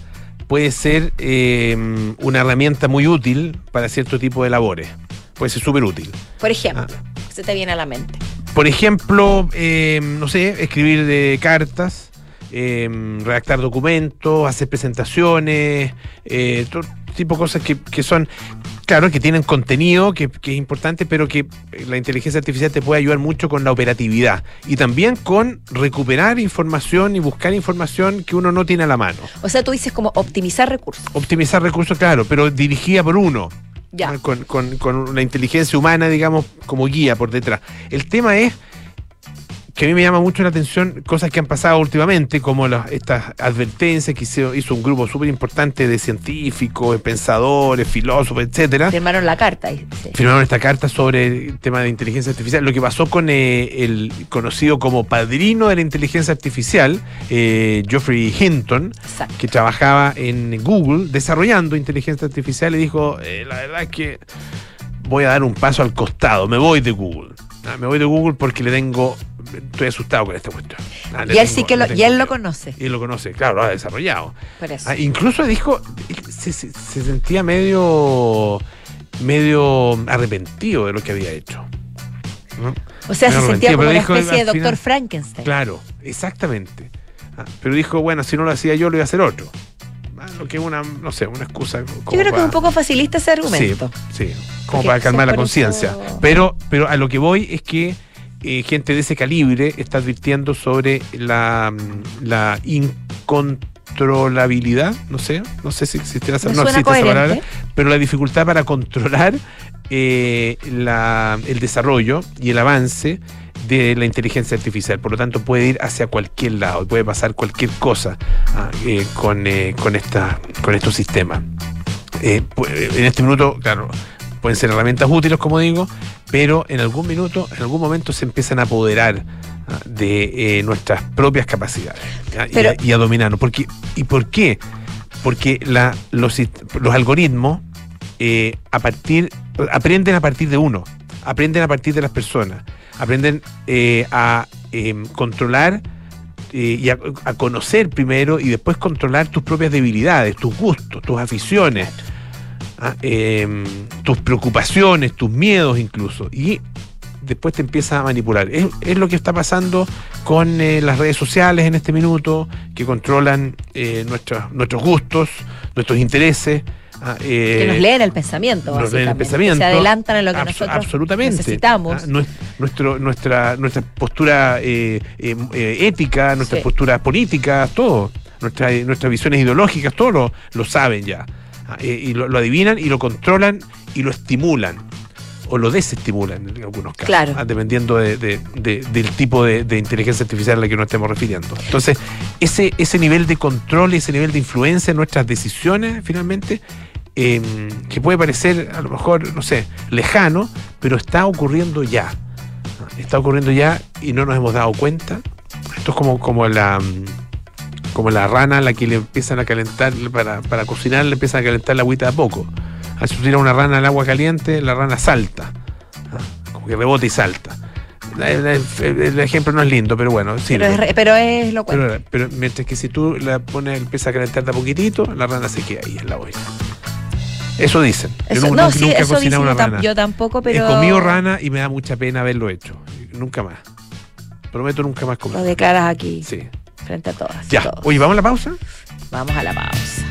puede ser eh, una herramienta muy útil para cierto tipo de labores. Puede ser súper útil. por ejemplo, Ah. se te viene a la mente. Por ejemplo, eh, no sé, escribir de cartas, eh, redactar documentos, hacer presentaciones, eh, todo tipo de cosas que, que son, claro, que tienen contenido, que, que es importante, pero que la inteligencia artificial te puede ayudar mucho con la operatividad y también con recuperar información y buscar información que uno no tiene a la mano. O sea, tú dices como optimizar recursos. Optimizar recursos, claro, pero dirigida por uno. Ya. Con, con, con la inteligencia humana, digamos, como guía por detrás. El tema es que a mí me llama mucho la atención cosas que han pasado últimamente, como las- estas advertencias que hizo, hizo un grupo súper importante de científicos, de pensadores, filósofos, etcétera. Firmaron la carta. sí. Firmaron esta carta sobre el tema de inteligencia artificial. Lo que pasó con eh, el conocido como padrino de la inteligencia artificial, eh, Geoffrey Hinton, Exacto. que trabajaba en Google desarrollando inteligencia artificial y dijo, eh, la verdad es que voy a dar un paso al costado, me voy de Google. Ah, me voy de Google porque le tengo, estoy asustado con esta cuestión. Ah, Y él tengo- sí que lo, y él lo conoce. Y él lo conoce, claro, lo ha desarrollado. Por eso. Ah, incluso dijo, se, se- se sentía medio, medio arrepentido de lo que había hecho. ¿no? o sea, se sentía como una especie de doctor final- Frankenstein. Claro, exactamente. Ah, pero dijo, bueno, si no lo hacía yo, lo iba a hacer otro. Ah, lo que es una, no sé, una excusa. Yo creo que es un poco facilista ese argumento. Sí, sí, como Porque para calmar la conciencia. eso- Pero, pero a lo que voy es que eh, gente de ese calibre está advirtiendo sobre la, mm, la incontrolabilidad, no sé, no sé si existirá esa, no existe esa palabra, coherente. pero la dificultad para controlar eh, la- el desarrollo y el avance de la inteligencia artificial. Por lo tanto, puede ir hacia cualquier lado, puede pasar cualquier cosa ah, eh, con, eh, con, esta, con estos sistemas. Eh, en este minuto, claro, pueden ser herramientas útiles, como digo, pero en algún minuto, en algún momento se empiezan a apoderar ah, de eh, nuestras propias capacidades y, a, a dominarnos. Porque, ¿Y por qué? Porque la, los, algoritmos eh, a partir, aprenden a partir de uno, aprenden a partir de las personas, aprenden eh, a em, controlar y a, a conocer primero y después controlar tus propias debilidades, tus gustos, tus aficiones, ah, em, tus preocupaciones, tus miedos incluso. Y después te empieza a manipular. Es, es lo que está pasando con eh, las redes sociales en este minuto, que controlan eh, nuestros nuestros gustos, nuestros intereses. ah, Que eh, nos leen el pensamiento, nos leen el pensamiento. Se adelantan en lo que Abs- nosotros absolutamente. necesitamos. Ah, nuestro, nuestra, nuestra postura eh, eh, eh, ética, nuestras Sí. posturas políticas, todo. Nuestra- nuestras visiones ideológicas, todo lo, lo saben ya. Ah, eh, y lo, lo adivinan y lo controlan y lo estimulan. O lo desestimulan en algunos casos. Claro. ah, dependiendo de- de- de- del tipo de, inteligencia artificial a la que nos estemos refiriendo. Entonces, ese, ese nivel de control y ese nivel de influencia en nuestras decisiones, finalmente, eh, que puede parecer a lo mejor, no sé, lejano, pero está ocurriendo ya. Está ocurriendo ya y no nos hemos dado cuenta. Esto es como, como la como la rana a la que le empiezan a calentar para, para cocinar, le empiezan a calentar la agüita de a poco. Al subir a una rana al agua caliente, la rana salta. Como que rebota y salta. El, ejemplo no es lindo, pero bueno, pero, sirve. es, pero es lo cual. Pero, pero mientras que si tú la pones, empieza a calentar de a poquitito, la rana se queda ahí en la olla. Eso dicen. Yo Eso, nu- no, nunca, sí, nunca he cocinado yo, una rana. yo tampoco, pero. He comido rana y me da mucha pena haberlo hecho. Nunca más. Prometo nunca más Lo comer. declaras aquí, Sí. Frente a todas. Ya. todos. Oye, ¿vamos a la pausa? Vamos a la pausa.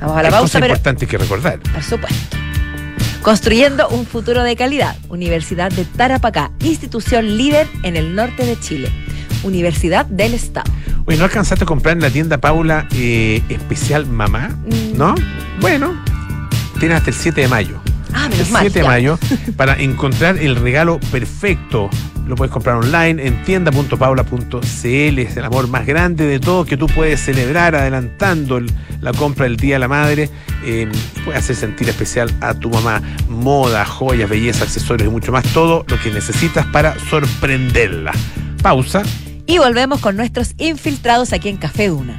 Vamos a la Hay pausa, cosas pero. importantes que recordar. Por supuesto. Construyendo un futuro de calidad. Universidad de Tarapacá, institución líder en el norte de Chile. Universidad del Estado. Oye, ¿no alcanzaste a comprar en la tienda Paula eh, especial mamá? Mm. ¿No? Bueno, tienes hasta el 7 de mayo. Ah, El menos mal. 7 de ya. mayo para encontrar el regalo perfecto. Lo puedes comprar online en tienda.paula.cl. Es el amor más grande de todos que tú puedes celebrar adelantando el- la compra del Día de la Madre. Eh, puedes hacer sentir especial a tu mamá. Moda, joyas, belleza, accesorios y mucho más. Todo lo que necesitas para sorprenderla. Pausa. Y volvemos con nuestros infiltrados aquí en Café Duna.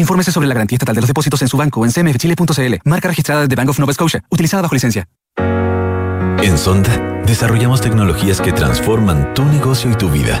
Infórmese sobre la garantía estatal de los depósitos en su banco en cmfchile.cl. Marca registrada de Bank of Nova Scotia, utilizada bajo licencia. En Sonda, desarrollamos tecnologías que transforman tu negocio y tu vida,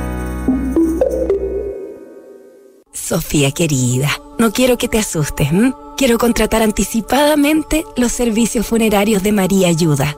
Sofía querida, no quiero que te asustes. Quiero contratar anticipadamente los servicios funerarios de María Ayuda.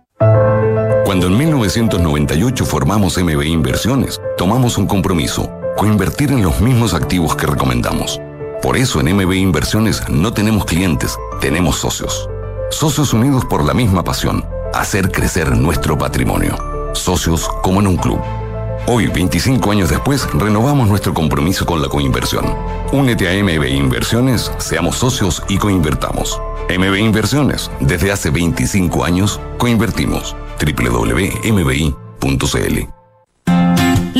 Cuando en 1998 formamos MB Inversiones, tomamos un compromiso, coinvertir en los mismos activos que recomendamos. Por eso en MB Inversiones no tenemos clientes, tenemos socios. Socios unidos por la misma pasión, hacer crecer nuestro patrimonio. Socios como en un club. Hoy, 25 años después, renovamos nuestro compromiso con la coinversión. Únete a MB Inversiones, seamos socios y coinvertamos. MB Inversiones, desde hace 25 años, coinvertimos. www.mbi.cl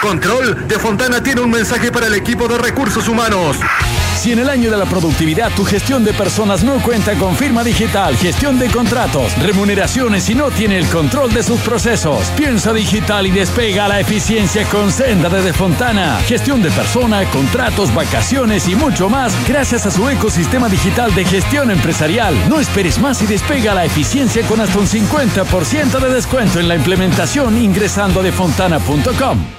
Control de Fontana tiene un mensaje para el equipo de recursos humanos. Si en el año de la productividad tu gestión de personas no cuenta con firma digital, gestión de contratos, remuneraciones y no tiene el control de sus procesos, piensa digital y despega la eficiencia con Senda de Fontana. Gestión de persona, contratos, vacaciones y mucho más gracias a su ecosistema digital de gestión empresarial. No esperes más y despega la eficiencia con hasta un 50% de descuento en la implementación ingresando a defontana.com.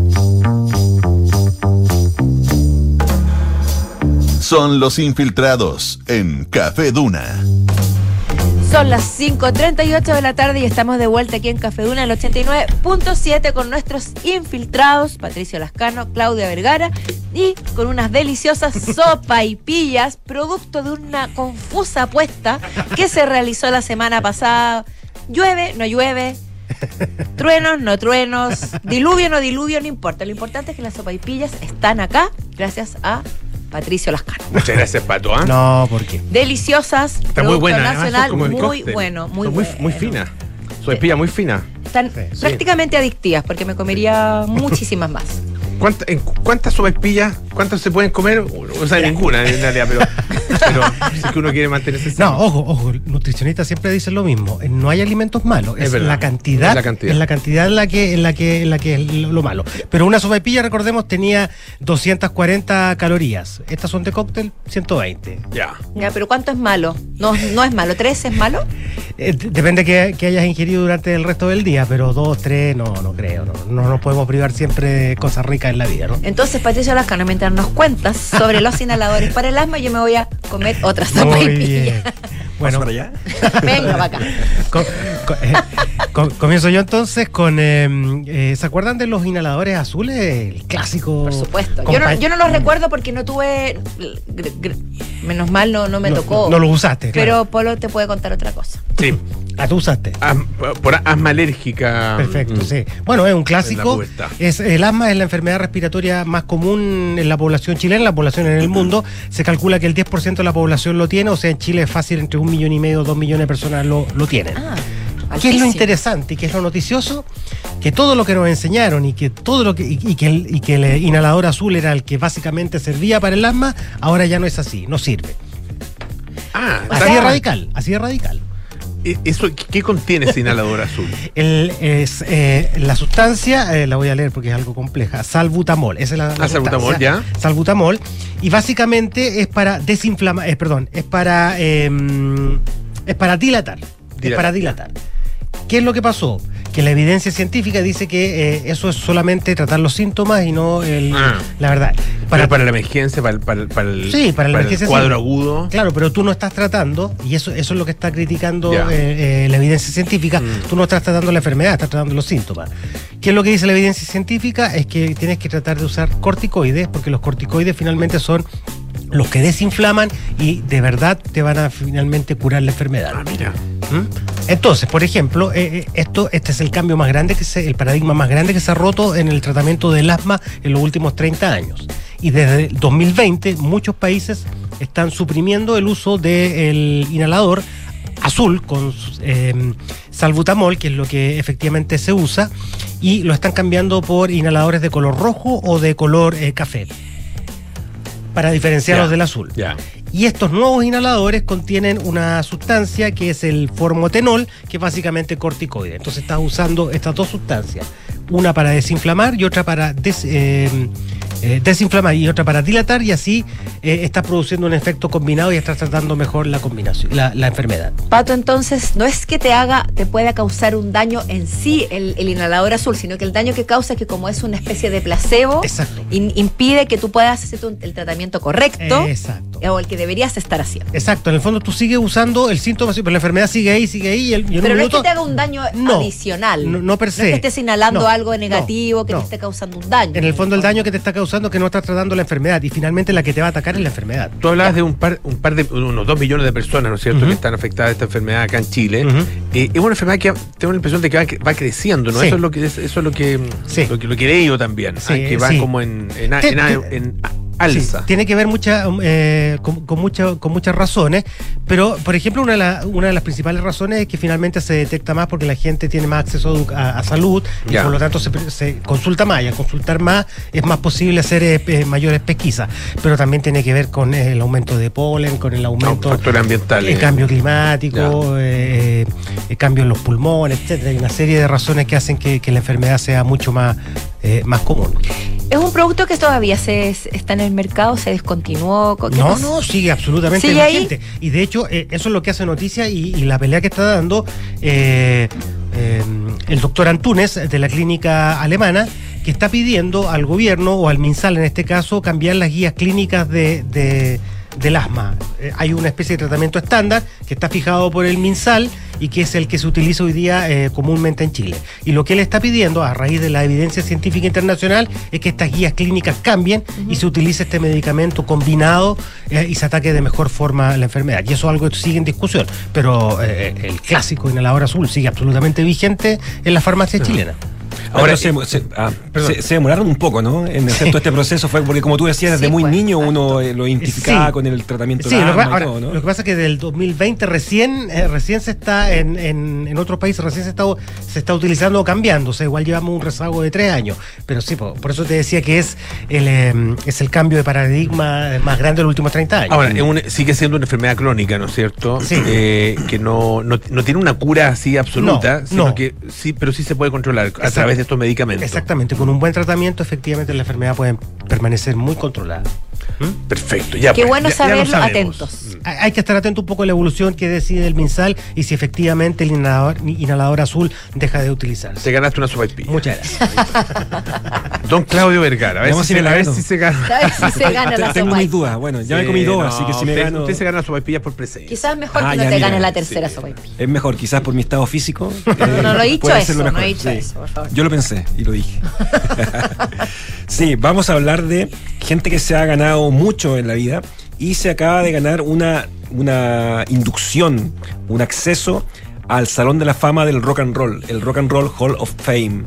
Son los infiltrados en Café Duna. Son las 5.38 de la tarde y estamos de vuelta aquí en Café Duna, el 89.7 con nuestros infiltrados, Patricio Lascano, Claudia Vergara, y con unas deliciosas sopa y pillas, producto de una confusa apuesta que se realizó la semana pasada. Llueve, no llueve, truenos, no truenos, diluvio, no diluvio, no importa. Lo importante es que las sopa y pillas están acá gracias a Patricio Lascano. Muchas gracias, Pato. ¿ah? No, ¿por qué? Deliciosas, Está muy buena. nacional, muy cóctel. bueno, muy muy, bueno. muy fina. Su espilla muy fina. Están prácticamente adictivas porque me comería muchísimas más. ¿Cuánta- en cu- ¿Cuántas sopaipillas? ¿Cuántas se pueden comer? O sea, ninguna en realidad, pero, pero si es que uno quiere mantenerse No, sano. ojo, ojo, nutricionistas siempre dicen lo mismo. eh, No hay alimentos malos, Es es, verdad, la cantidad, es la cantidad. es la cantidad en la que, en la que, en la que es lo malo. Pero una sopaipilla, recordemos, tenía 240 calorías. Estas son de cóctel, 120. Ya. Ya, pero ¿cuánto es malo? No, no es malo. ¿Tres es malo? Eh, depende que, que hayas ingerido durante el resto del día, pero dos, tres, no, no creo. No, no nos podemos privar siempre de cosas ricas en la vida, ¿no? Entonces, Patricio Lascano, mientras nos cuentas sobre los inhaladores para el asma, yo me voy a comer otra sopa y Muy bien. Bueno, para allá? Venga, para acá. Co- co- eh, co- comienzo yo entonces con. eh, eh, ¿Se acuerdan de los inhaladores azules? El clásico. Por supuesto. Yo no, yo no los recuerdo porque no tuve. Menos mal no, no me No, tocó. no lo usaste, Pero claro. Polo te puede contar otra cosa. Sí. Ah, tú usaste. Asma- por asma alérgica. Perfecto, Mm. sí. Bueno, es un clásico. Es, el asma es la enfermedad respiratoria más común en la población chilena, en la población en el mundo. Se calcula que el 10% de la población lo tiene, o sea, en Chile es fácil, entre un millón y medio, dos millones de personas lo, lo tienen. Ah, ¿Qué es lo interesante y qué es lo noticioso? Que todo lo que nos enseñaron y que todo lo que y, y que el, y que el inhalador azul era el que básicamente servía para el asma, ahora ya no es así, no sirve. Ah, Así de radical, así de radical. ¿E- Eso, ¿Qué contiene ese inhalador azul? El, es, eh, la sustancia, eh, la voy a leer porque es algo compleja, salbutamol. Esa es la, la Ah, salbutamol, sustancia. Salbutamol. Y básicamente es para desinflamar, es, perdón, es para, eh, es para dilatar. Es para ya. dilatar. ¿Qué es lo que pasó? Que la evidencia científica dice que eh, eso es solamente tratar los síntomas y no el, Ah. la verdad. Para, para la emergencia, para, el- para, para el, Sí, para la el cuadro agudo. Claro, pero tú no estás tratando, y eso, eso es lo que está criticando eh, eh, la evidencia científica, Mm. tú no estás tratando la enfermedad, estás tratando los síntomas. ¿Qué es lo que dice la evidencia científica? Es que tienes que tratar de usar corticoides, porque los corticoides finalmente son los que desinflaman y de verdad te van a finalmente curar la enfermedad. Ah, mira. ¿Mm? Entonces, por ejemplo, eh, eh, esto, este es el cambio más grande que se, el paradigma más grande que se ha roto en el tratamiento del asma en los últimos 30 años. Y desde el 2020 muchos países están suprimiendo el uso del inhalador azul con eh, salbutamol, que es lo que efectivamente se usa, y lo están cambiando por inhaladores de color rojo o de color eh, café, para diferenciarlos del azul. Y estos nuevos inhaladores contienen una sustancia que es el formotenol, que es básicamente corticoide. Entonces estás usando estas dos sustancias, una para desinflamar y otra para des- eh, eh, desinflamar y otra para dilatar, y así eh, estás produciendo un efecto combinado y estás tratando mejor la combinación, la, la enfermedad. Pato, entonces, no es que te haga, te pueda causar un daño en sí el, el inhalador azul, sino que el daño que causa es que como es una especie de placebo, in- impide que tú puedas hacer tu- el tratamiento correcto Exacto. o el que deberías estar haciendo. Exacto, en el fondo tú sigues usando el síntoma, sí, pero la enfermedad sigue ahí, sigue ahí, y, el- y en Pero no es que te haga un daño No, adicional. no- no per No es se. que estés inhalando algo negativo que te esté causando un daño. En el fondo el daño que te está causando es que no estás tratando la enfermedad y finalmente la que te va a atacar es la enfermedad. Tú hablabas de un par, un par de unos dos millones de personas, ¿no es cierto?, que están afectadas de esta enfermedad acá en Chile. Eh, es una enfermedad que tengo la impresión de que va, va creciendo, ¿no? Sí. Eso es lo que eso es lo que, lo que lo que he leído también, Sí, ah, que va como en, en, Te- en- te- en alza. Sí, tiene que ver mucha, um, eh, con, con con muchas razones, pero por ejemplo una de, la- una de las principales razones es que finalmente se detecta más porque la gente tiene más acceso a, salud y por lo tanto se, consulta más y al consultar más es más posible hacer eh, mayores pesquisas, pero también tiene que ver con eh, el aumento de polen, con el aumento factores ambientales. el cambio climático, eh, el cambio en los pulmones, etcétera. Hay una serie de razones que hacen que, que la enfermedad sea mucho más, eh, más común. ¿Es un producto que todavía se, está en el mercado? ¿Se descontinuó? ¿Qué No, no, sigue absolutamente ¿Sigue ahí? vigente. Y de hecho, eh, eso es lo que hace noticia y, y la pelea que está dando eh, el doctor Antunes de la clínica alemana, que está pidiendo al gobierno o al MinSal en este caso cambiar las guías clínicas de, de- del asma. Hay una especie de tratamiento estándar que está fijado por el MinSal y que es el que se utiliza hoy día eh, comúnmente en Chile. Y lo que él está pidiendo, a raíz de la evidencia científica internacional, es que estas guías clínicas cambien y se utilice este medicamento combinado eh, y se ataque de mejor forma la enfermedad. Y eso es algo que sigue en discusión. Pero eh, el clásico inhalador azul sigue absolutamente vigente en la farmacia chilena. Ahora se, se- ah, se- se demoraron un poco, ¿no? En hacer todo este proceso fue porque, como tú decías, desde Sí, muy pues, niño uno eh, lo identificaba Sí. con el tratamiento Sí, de lo que, ahora, todo, ¿no? lo que pasa es que del 2020 recién, eh, recién se está en, en, en otros países, recién se está, se está utilizando o cambiando. O sea, igual llevamos un rezago de tres años. Pero sí, po- por, eso te decía que es el, eh, es el cambio de paradigma más grande de los últimos 30 años. Ahora, es sigue siendo una enfermedad crónica, ¿no es cierto? Sí. Eh, que no, no, no tiene una cura así absoluta, No, sino no. que sí, pero sí se puede controlar a través de estos medicamentos. Exactamente, con un buen tratamiento, efectivamente la enfermedad puede permanecer muy controlada. Perfecto, ya. Qué pues, bueno ya- ya lo saberlo, atentos. Hay hay que estar atento un poco a la evolución que decide el MinSal y si efectivamente el inhalador, inhalador azul deja de utilizarse. Te ganaste una sopaipilla. Muchas gracias. Don Claudio Vergara, a ver, Vamos si, a ir se- a ver si se gana. A ver si se gana la Tengo mis dudas. Bueno, ya me comí dos, así que si me usted, gano. Usted se gana sopaipillas por presencia. Quizás mejor Ah, que no ya, te mira, ganes la sí. tercera sopaipilla. Es mejor, quizás por mi estado físico. eh, no, no he dicho puede eso, ser lo no he dicho sí. eso, por favor. Yo lo pensé y lo dije. sí, vamos a hablar de gente que se ha ganado mucho en la vida y se acaba de ganar una, una inducción, un acceso al Salón de la Fama del Rock and Roll, el Rock and Roll Hall of Fame.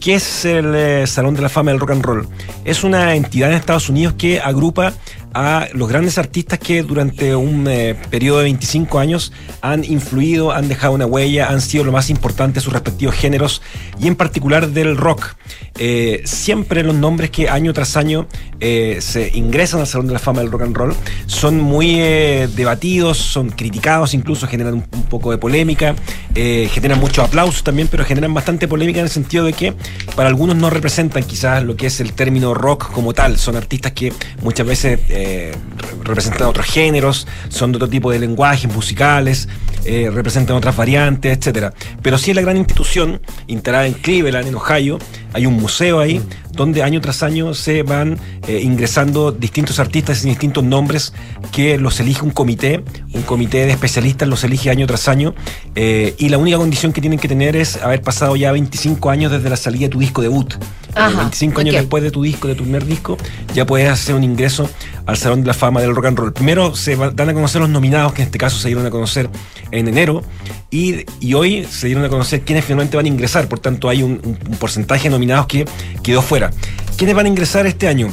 ¿Qué es el eh, Salón de la Fama del Rock and Roll? Es una entidad en Estados Unidos que agrupa a los grandes artistas que durante un eh, periodo de 25 años han influido, han dejado una huella, han sido lo más importante de sus respectivos géneros y en particular del rock. Eh, siempre los nombres que año tras año eh, se ingresan al Salón de la Fama del Rock and Roll son muy eh, debatidos, son criticados, incluso generan un, poco de polémica, generan mucho aplauso también, pero generan bastante polémica en el sentido de que para algunos no representan quizás lo que es el término rock como tal, son artistas que muchas veces eh, re- representan otros géneros, son de otro tipo de lenguajes musicales, eh, representan otras variantes, etcétera. Pero sí es la gran institución instalada en Cleveland, en Ohio, hay un museo ahí donde año tras año se van eh, ingresando distintos artistas y distintos nombres que los elige un comité, un comité de especialistas los elige año tras año eh, y la única condición que tienen que tener es haber pasado ya 25 años desde la salida de tu disco debut. Ajá, 25 años después de tu disco, de tu primer disco, ya puedes hacer un ingreso al Salón de la Fama del Rock and Roll. Primero se dan a conocer los nominados, que en este caso se dieron a conocer en enero, y, y hoy se dieron a conocer quiénes finalmente van a ingresar. Por tanto, hay un, un- un porcentaje de nominados que quedó fuera. ¿Quiénes van a ingresar este año?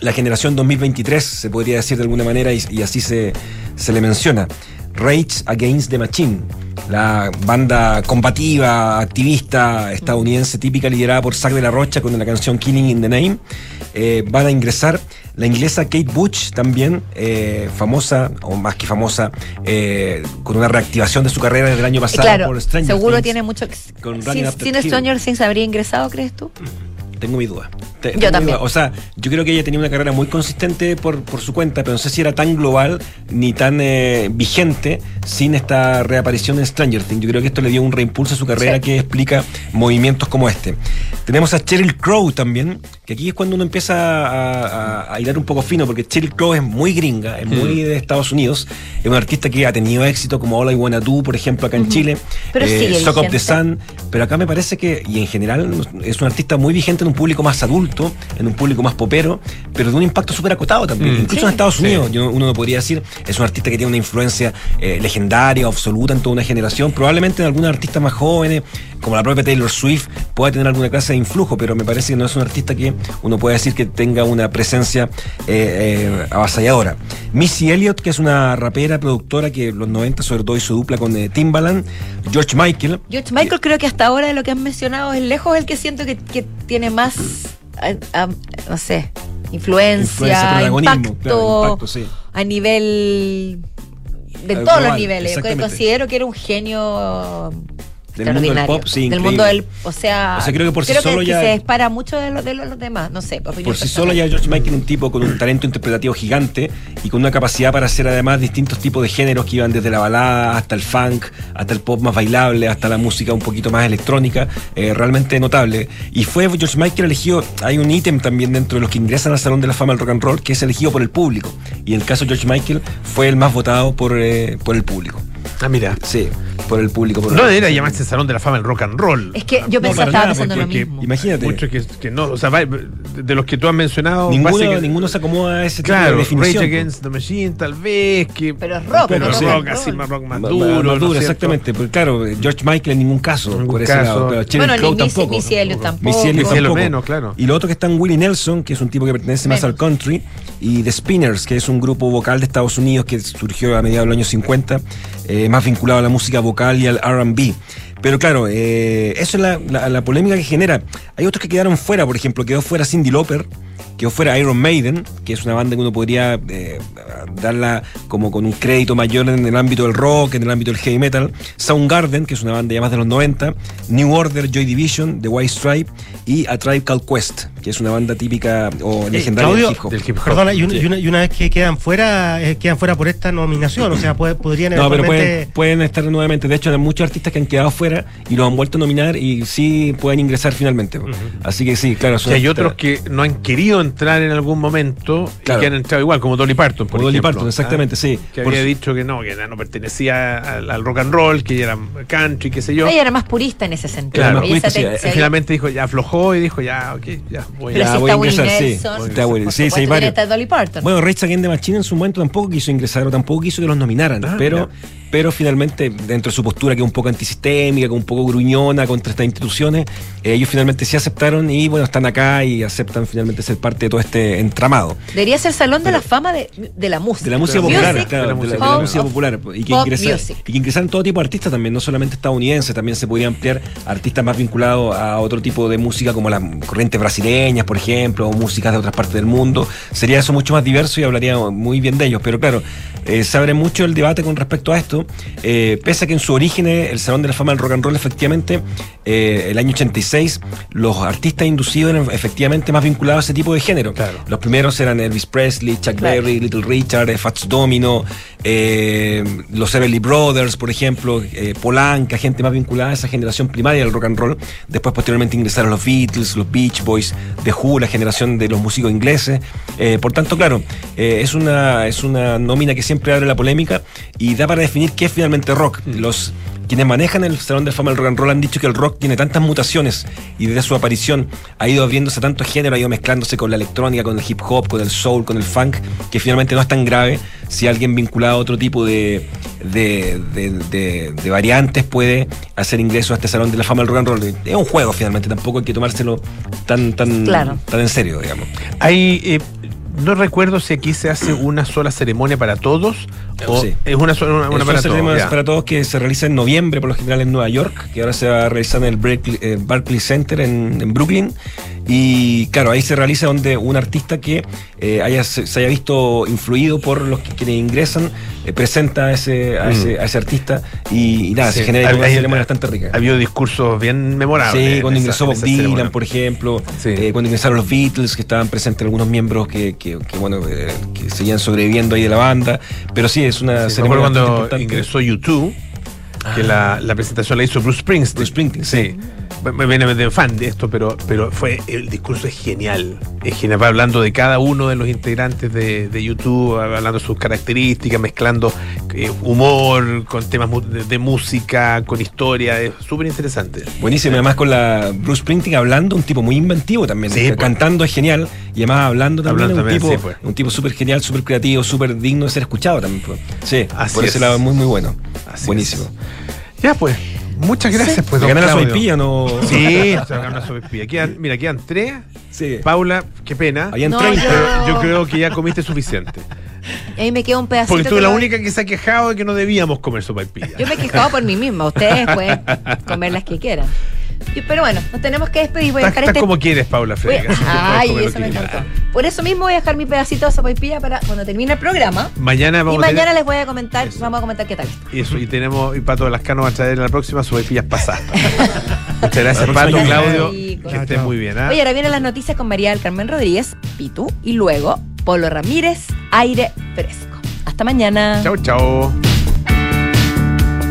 La generación 2023, se podría decir de alguna manera, y, y así se, se le menciona. Rage Against the Machine, la banda combativa, activista estadounidense típica liderada por Zack de la Rocha con la canción Killing in the Name. Eh, van a ingresar la inglesa Kate Bush, también eh, famosa, o más que famosa, eh, con una reactivación de su carrera desde el año pasado claro, por Stranger seguro Things. tiene mucho. Con Sin Hill. Stranger Things habría ingresado, crees tú? Tengo mi duda. Te- Yo mi también. duda. O sea, yo creo que ella tenía una carrera muy consistente por, por su cuenta, pero no sé si era tan global ni tan eh, vigente sin esta reaparición en Stranger Things. Yo creo que esto le dio un reimpulso a su carrera Sí. que explica movimientos como este. Tenemos a Cheryl Crow también, que aquí es cuando uno empieza a, a- a hilar un poco fino, porque Cheryl Crow es muy gringa, es muy de Estados Unidos, es una artista que ha tenido éxito como All I Wanna Do, por ejemplo, acá en. Chile, Pero sigue Sock of the. Sun, pero acá me parece que, y en general, es un artista muy vigente en un público más adulto, en un público más popero, pero de un impacto súper acotado también. Mm. Incluso Sí. en Estados Sí. Unidos, yo- uno podría decir, es un artista que tiene una influencia eh, legendaria, absoluta en toda una generación. Probablemente en algunos artistas más jóvenes, como la propia Taylor Swift, pueda tener alguna clase de influjo, pero me parece que no es un artista que uno puede decir que tenga una presencia eh, eh, avasalladora. Missy Elliott, que es una rapera, productora que en los 90 sobre todo hizo dupla con eh, Timbaland, George Michael, George Michael creo que hasta ahora de lo que han mencionado es lejos el que siento que, que tiene más, no sé, influencia, Influencia, protagonismo, impacto, claro, impacto, sí. a nivel de todos los niveles. Considero que era un genio Del mundo del pop, sí, del mundo del, o sea, O sea, creo que por sí solo que ya- se dispara mucho de, lo- de los demás, no sé. opinión Por sí solo ya George Michael un tipo con un talento interpretativo gigante y con una capacidad para hacer además distintos tipos de géneros que iban desde la balada hasta el funk, hasta el pop más bailable, hasta la música un poquito más electrónica, eh, realmente notable. Y fue George Michael elegido, hay un ítem también dentro de los que ingresan al Salón de la Fama del Rock and Roll que es elegido por el público. Y en el caso de George Michael fue el más votado por, eh, por el público. Ah, mira. Sí, por el público. por No debería llamarse Salón de la Fama del Rock and Roll. Es que yo No, pensaba, estaba nada, pensando lo mismo. Imagínate. Muchos que, que no, o sea, va- de los que tú has mencionado, Ninguno, básicamente- ninguno se acomoda a ese tipo Claro, de definición. Rage Against the Machine, tal vez, que. Pero es rock, pero no rock, rock así más rock más Más- duro. más ¿no es duro, cierto? exactamente. Porque claro, George Michael en ningún caso. Ningún por ese caso. lado. Pero Cheryl Bueno, ni Crow tampoco. Missy Elliott tampoco. Missy Elliott Missy Elliott tampoco. menos, claro. Y lo otro que está en Willie Nelson, que es un tipo que pertenece más al country, y The Spinners, que es un grupo vocal de Estados Unidos que surgió a mediados de los años 50, eh, más vinculado a la música vocal y al RB. Pero claro, eh, eso es la, la- la polémica que genera. Hay otros que quedaron fuera, por ejemplo, quedó fuera Cindy Lauper, quedó fuera Iron Maiden, que es una banda que uno podría eh, darla como con un crédito mayor en el ámbito del rock, en el ámbito del heavy metal. Soundgarden, que es una banda ya más de los 90. New Order, Joy Division, The White Stripe y A Tribe Called Quest, que es una banda típica o legendaria Claudio, del hip hop. del hip hop. Perdona, y, un- Sí. y una, y una vez que quedan fuera, eh, quedan fuera por esta nominación, o sea, puede- podrían No, pero pueden, pueden estar nuevamente. De hecho, hay muchos artistas que han quedado fuera y los han vuelto a nominar y sí pueden ingresar finalmente. Así que sí, claro. son Y hay otros que no han querido entrar en algún momento Claro. y que han entrado igual, como Dolly Parton, por Como Dolly. Parton, exactamente, ¿ah? sí. Que Por había su- dicho que no, que no pertenecía al, al rock and roll, que ella era country, qué sé yo. Ella era más purista en ese sentido. Claro, sí, eh, finalmente dijo, ya aflojó y dijo, ya, ok, ya voy Pero a... si voy está a Willie ingresar, sí. Nelson, Está Willie- sí, sí, hay supuesto, varios. está Dolly Parton. Bueno, Rage Against the Machine en su momento tampoco quiso ingresar o tampoco quiso que los nominaran, Ah, pero, pero finalmente, dentro de su postura que es un poco antisistémica, que es un poco gruñona contra estas instituciones, eh, ellos finalmente sí aceptaron y bueno, están acá y aceptan finalmente ser parte de todo este entramado. Debería ser Salón de la Fama de, de la música. De la música Music, popular, claro, de la, de la Pop, música popular. Y que, music. y que ingresaran todo tipo de artistas también, no solamente estadounidenses, también se podría ampliar artistas más vinculados a otro tipo de música como las corrientes brasileñas, por ejemplo, o músicas de otras partes del mundo. Sería eso mucho más diverso y hablaría muy bien de ellos. Pero claro, eh, se abre mucho el debate con respecto a esto, eh, pese a que en su origen el Salón de la Fama del Rock and Roll, efectivamente, eh, el año 86, los artistas inducidos eran efectivamente más vinculados a ese tipo de género. Los primeros eran Elvis Presley, Chuck Claro. Berry, Little Richard, eh, Fats Domino, eh, los Everly Brothers, por ejemplo, eh, Polanca, gente más vinculada a esa generación primaria del rock and roll. Después, posteriormente, ingresaron los Beatles, los Beach Boys, The Who, la generación de los músicos ingleses. Eh, por tanto, claro, eh, es, una, es una nómina que siempre abre la polémica y da para definir qué es finalmente rock. Los quienes manejan el Salón de Fama del Rock and Roll han dicho que el rock tiene tantas mutaciones y desde su aparición ha ido abriéndose a tantos géneros, ha ido mezclándose con la electrónica, con el hip hop, con el soul, con el funk, que finalmente no es tan grave si alguien vinculado a otro tipo de, de, de- de- de variantes puede hacer ingreso a este Salón de la Fama del Rock and Roll. Es un juego finalmente, tampoco hay que tomárselo tan, tan, Claro. tan en serio, digamos. Hay, eh, no recuerdo si aquí se hace una sola ceremonia para todos o Sí. es una sola una, para todos. para todos que se realiza en noviembre, por lo general en Nueva York, que ahora se va a realizar en el Berkeley, eh, Barclays Center en, en Brooklyn. Y claro, ahí se realiza donde un artista que eh, haya, se, haya visto influido por los que quienes ingresan eh, presenta a ese, a, Mm. ese, a ese artista y, y nada, Sí, se genera hay- una hay- ceremonia bastante rica. Ha habido discursos bien memorables. Sí, cuando ingresó Bob Dylan, ceremonia. por ejemplo, Sí. eh, cuando ingresaron los Beatles, que estaban presentes algunos miembros que, que- que, bueno, que seguían sobreviviendo ahí de la banda. Pero sí, es una Sí, ceremonia cuando importante. ingresó YouTube, que la, la presentación la hizo Bruce Springsteen. Bruce Springsteen, sí. Me viene de fan de esto, pero, pero fue el discurso es genial. Es genial, va hablando de cada uno de los integrantes de, de YouTube, hablando de sus características, mezclando eh, humor con temas de, de música, con historia. Es súper interesante. Buenísimo, además con la Bruce Springsteen hablando, un tipo muy inventivo también. Sí, pues. Cantando es genial y además hablando también Hablando un también, tipo, sí, pues. un tipo súper genial, súper creativo, súper digno de ser escuchado también. pues. Sí, Así por ese es. lado muy muy bueno. Así Buenísimo. Ya pues, muchas gracias. Pues, ¿Te don ganan la Claudio. sopaipilla o no? Sí, se gana la sopaipilla. Quedan- mira, quedan tres. Sí. Paula, qué pena. Habían No, 30. yo- Pero yo creo que ya comiste suficiente. Y ahí me queda un pedacito. Porque tú que la lo- única que se ha quejado de que no debíamos comer sopaipilla. Yo me he quejado por mí misma. Ustedes pueden comer las que quieran. Y- Pero bueno, nos tenemos que despedir. Voy a dejar este. como quieres, Paula voy a- Frega. así que puedes Ay, eso me encantó. Por eso mismo voy a dejar mi pedacito de sopaipilla para cuando termine el programa. Mañana Y vamos a mañana tener- les voy a comentar, vamos a comentar qué tal. y eso, y tenemos, y Pato Lascano va a traer en la próxima sopaipillas pasadas. Muchas gracias, Pato, Claudio. Rico. Que estén muy bien. ¿ah? Oye, ahora vienen las noticias con María del Carmen Rodríguez, Pitu, y luego Polo Ramírez, aire fresco. Hasta mañana. Chao, chao.